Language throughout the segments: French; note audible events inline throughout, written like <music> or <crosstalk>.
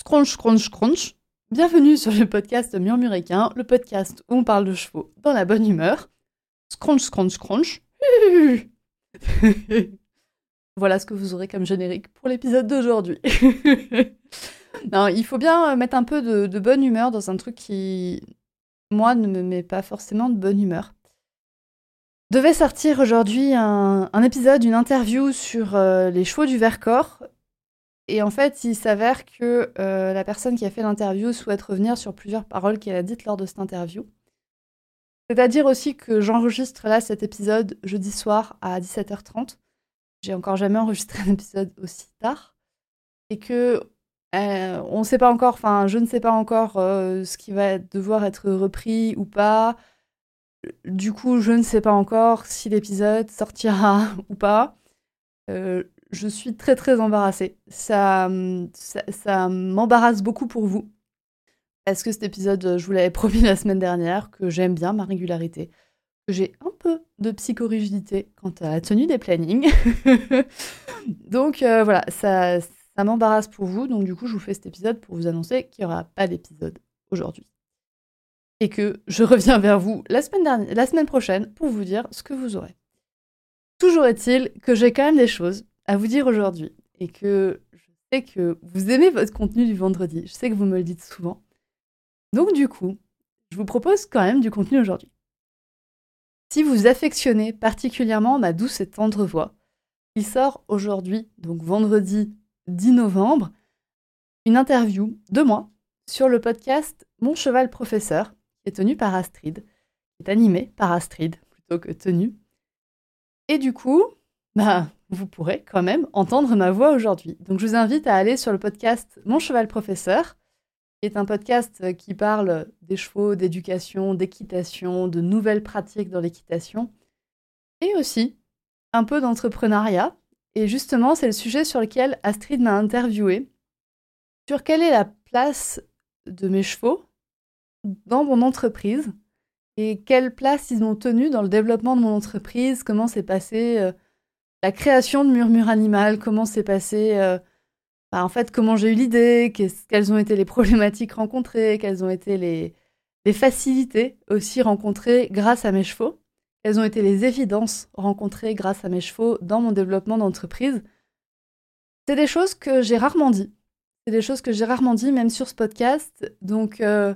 Scrunch, scrunch, scrunch. Bienvenue sur le podcast Murmuréquin, le podcast où on parle de chevaux dans la bonne humeur. Scrunch, scrunch, scrunch. <laughs> voilà ce que vous aurez comme générique pour l'épisode d'aujourd'hui. <laughs> non, il faut bien mettre un peu de, bonne humeur dans un truc qui, moi, ne me met pas forcément de bonne humeur. Devait sortir aujourd'hui un, épisode, une interview sur euh, les chevaux du Vercors et en fait, il s'avère que euh, la personne qui a fait l'interview souhaite revenir sur plusieurs paroles qu'elle a dites lors de cette interview. C'est-à-dire aussi que j'enregistre là cet épisode jeudi soir à 17h30. J'ai encore jamais enregistré un épisode aussi tard. Et que euh, on ne sait pas encore, enfin, je ne sais pas encore euh, ce qui va devoir être repris ou pas. Du coup, je ne sais pas encore si l'épisode sortira <laughs> ou pas je suis très très embarrassée. Ça, ça, m'embarrasse beaucoup pour vous. Parce que cet épisode, je vous l'avais <laughs> promis la semaine dernière, que j'aime bien ma régularité, que j'ai un peu de psychorigidité quant à la tenue des plannings. <laughs> donc euh, voilà, ça, m'embarrasse pour vous. Donc du coup, je vous fais cet épisode pour vous annoncer qu'il n'y aura pas d'épisode aujourd'hui. Et que je reviens vers vous la semaine, la semaine prochaine pour vous dire ce que vous aurez. Toujours est-il que j'ai quand même des choses à vous dire aujourd'hui et que je sais que vous aimez votre contenu du vendredi. Je sais que vous me le dites souvent. Donc du coup, je vous propose quand même du contenu aujourd'hui. Si vous affectionnez particulièrement ma douce et tendre voix, il sort aujourd'hui, donc vendredi 10 novembre, une interview de moi sur le podcast Mon cheval professeur, qui est tenu par Astrid, qui est animé par Astrid plutôt que tenu. Et du coup, bah, vous pourrez quand même entendre ma voix aujourd'hui. Donc je vous invite à aller sur le podcast Mon cheval professeur, qui est un podcast qui parle des chevaux, d'éducation, d'équitation, de nouvelles pratiques dans l'équitation, et aussi un peu d'entrepreneuriat. Et justement, c'est le sujet sur lequel Astrid m'a interviewé, sur quelle est la place de mes chevaux dans mon entreprise et quelle place ils ont tenu dans le développement de mon entreprise, comment s'est passé euh, la création de Murmure Animal, comment s'est passé, euh, bah, en fait, comment j'ai eu l'idée, quelles ont été les problématiques rencontrées, quelles ont été les, facilités aussi rencontrées grâce à mes chevaux, quelles ont été les évidences rencontrées grâce à mes chevaux dans mon développement d'entreprise. C'est des choses que j'ai rarement dit. C'est des choses que j'ai rarement dit, même sur ce podcast. Donc, euh,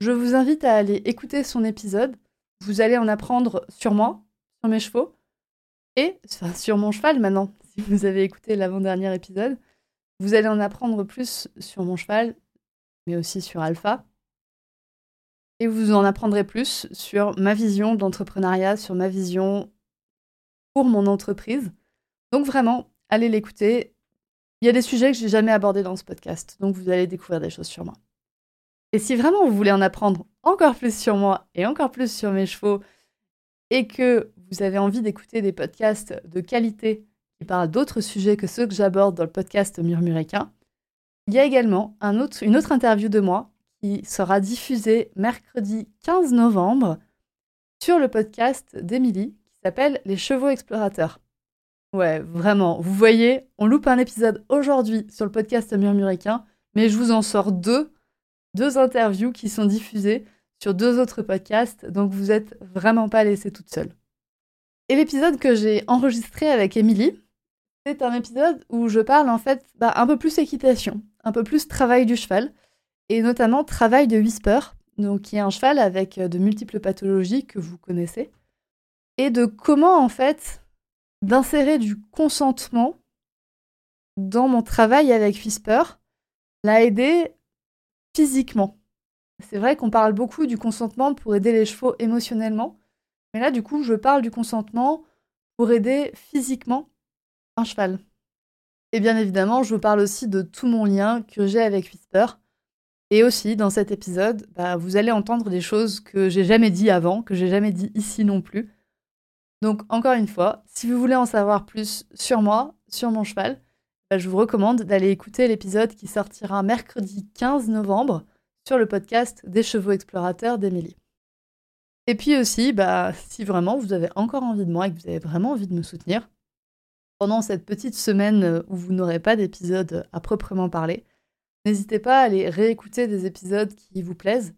je vous invite à aller écouter son épisode. Vous allez en apprendre sur moi, sur mes chevaux, et sur mon cheval maintenant, <laughs> si vous avez écouté l'avant-dernier épisode, vous allez en apprendre plus sur mon cheval, mais aussi sur Alpha. Et vous en apprendrez plus sur ma vision d'entrepreneuriat, sur ma vision pour mon entreprise. Donc vraiment, allez l'écouter. Il y a des sujets que j'ai jamais abordés dans ce podcast, donc vous allez découvrir des choses sur moi. Et si vraiment vous voulez en apprendre encore plus sur moi et encore plus sur mes chevaux, et que vous avez envie d'écouter des podcasts de qualité qui parlent d'autres sujets que ceux que j'aborde dans le podcast Murmuréquin, il y a également une autre interview de moi qui sera diffusée mercredi 15 novembre sur le podcast d'Emilie qui s'appelle Les chevaux explorateurs. Ouais, vraiment, vous voyez, on loupe un épisode aujourd'hui sur le podcast Murmuréquin, mais je vous en sors deux, deux interviews qui sont diffusées sur deux autres podcasts, donc vous n'êtes vraiment pas laissée toute seule. Et l'épisode que j'ai enregistré avec Émilie, c'est un épisode où je parle en fait bah, un peu plus équitation, un peu plus travail du cheval, et notamment travail de Whisper, donc qui est un cheval avec de multiples pathologies que vous connaissez, et de comment en fait d'insérer du consentement dans mon travail avec Whisper l'a aidé physiquement. C'est vrai qu'on parle beaucoup du consentement pour aider les chevaux émotionnellement, mais là, du coup, je parle du consentement pour aider physiquement un cheval. Et bien évidemment, je vous parle aussi de tout mon lien que j'ai avec Whisper. Et aussi, dans cet épisode, bah, vous allez entendre des choses que j'ai jamais dit avant, que j'ai jamais dit ici non plus. Donc, encore une fois, si vous voulez en savoir plus sur moi, sur mon cheval, bah, je vous recommande d'aller écouter l'épisode qui sortira mercredi 15 novembre sur le podcast des chevaux explorateurs d'Emilie. Et puis aussi, bah, si vraiment vous avez encore envie de moi et que vous avez vraiment envie de me soutenir, pendant cette petite semaine euh, où vous n'aurez pas d'épisode à proprement parler, N'hésitez pas à aller réécouter des épisodes qui vous plaisent,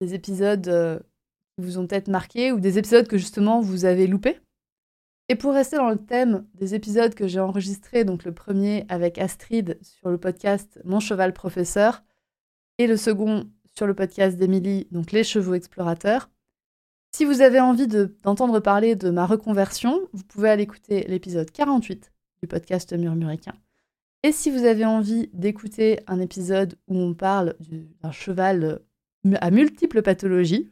des épisodes euh, qui vous ont peut-être marqué ou des épisodes que justement vous avez loupés. Et pour rester dans le thème des épisodes que j'ai enregistrés, donc le premier avec Astrid sur le podcast Mon cheval professeur et le second sur le podcast d'Emilie, donc Les chevaux explorateurs. Si vous avez envie d'entendre parler de ma reconversion, vous pouvez aller écouter l'épisode 48 du podcast Murmuricain. Et si vous avez envie d'écouter un épisode où on parle d'un cheval à multiples pathologies,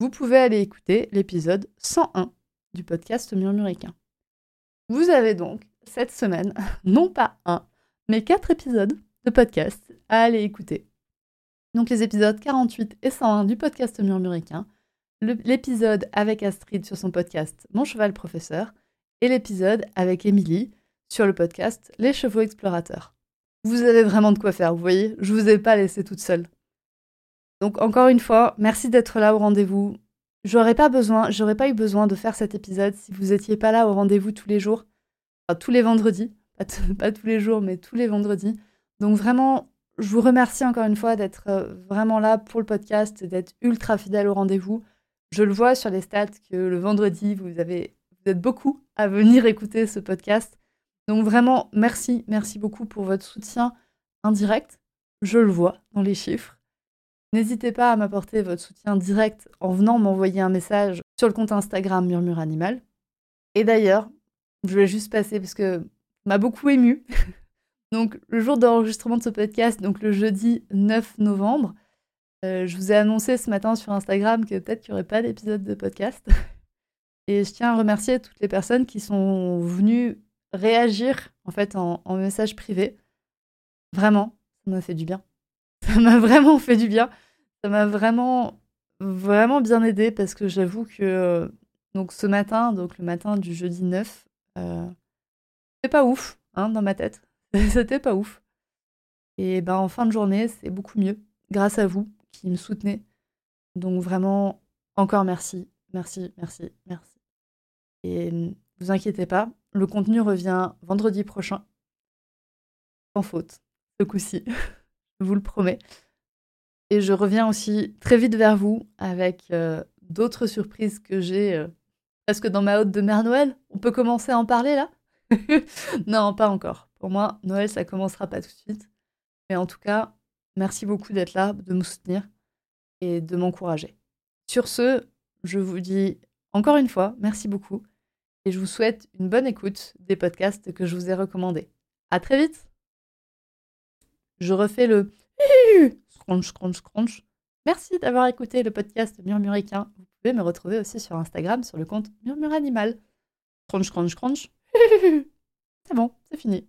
vous pouvez aller écouter l'épisode 101 du podcast Murmuricain. Vous avez donc cette semaine, <laughs> non pas un, mais quatre épisodes de podcast à aller écouter. Donc les épisodes 48 et 101 du podcast Murmuricain, l'épisode avec Astrid sur son podcast Mon cheval professeur, et l'épisode avec Émilie sur le podcast Les chevaux explorateurs. Vous avez vraiment de quoi faire, vous voyez, je vous ai pas laissé toute seule. Donc encore une fois, merci d'être là au rendez-vous. J'aurais pas besoin, j'aurais pas eu besoin de faire cet épisode si vous étiez pas là au rendez-vous tous les jours, enfin tous les vendredis, pas, <laughs> tous les jours, mais tous les vendredis. Donc vraiment, je vous remercie encore une fois d'être euh, vraiment là pour le podcast, d'être ultra fidèle au rendez-vous. Je le vois sur les stats que le vendredi, vous êtes beaucoup à venir écouter ce podcast. Donc vraiment, merci, merci beaucoup pour votre soutien indirect. Je le vois dans les chiffres. N'hésitez pas à m'apporter votre soutien direct en venant m'envoyer un message sur le compte Instagram Murmure Animal. Et d'ailleurs, je vais juste passer parce que m'a beaucoup ému. <laughs> donc le jour d'enregistrement de ce podcast, donc le jeudi 9 novembre, euh, je vous ai annoncé ce matin sur Instagram que peut-être qu'il n'y aurait pas d'épisode de podcast. <laughs> Et je tiens à remercier toutes les personnes qui sont venues réagir en fait en, message privé. Vraiment, ça m'a fait du bien. <laughs> Ça m'a vraiment fait du bien. Ça m'a vraiment vraiment bien aidé parce que j'avoue que donc ce matin, donc le matin du jeudi 9, euh, c'était pas ouf hein, dans ma tête. <laughs> c'était pas ouf. Et ben en fin de journée, c'est beaucoup mieux grâce à vous qui me soutenez. Donc vraiment encore merci, merci, merci, merci. Et ne vous inquiétez pas, le contenu revient vendredi prochain. Sans faute, ce coup-ci. <laughs> je vous le promets. Et je reviens aussi très vite vers vous avec euh, d'autres surprises que j'ai euh, presque dans ma haute de Mère Noël. On peut commencer à en parler là? <laughs> Non, pas encore. Pour moi, Noël, ça commencera pas tout de suite. Mais en tout cas, merci beaucoup d'être là, de me soutenir et de m'encourager. Sur ce, je vous dis encore une fois, merci beaucoup et je vous souhaite une bonne écoute des podcasts que je vous ai recommandés. À très vite Je refais le <laughs> scrunch, scrunch, scrunch. Merci d'avoir écouté le podcast Murmuricain. Vous pouvez me retrouver aussi sur Instagram sur le compte Murmure Animal. Scrunch, scrunch, scrunch. <laughs> C'est bon, c'est fini.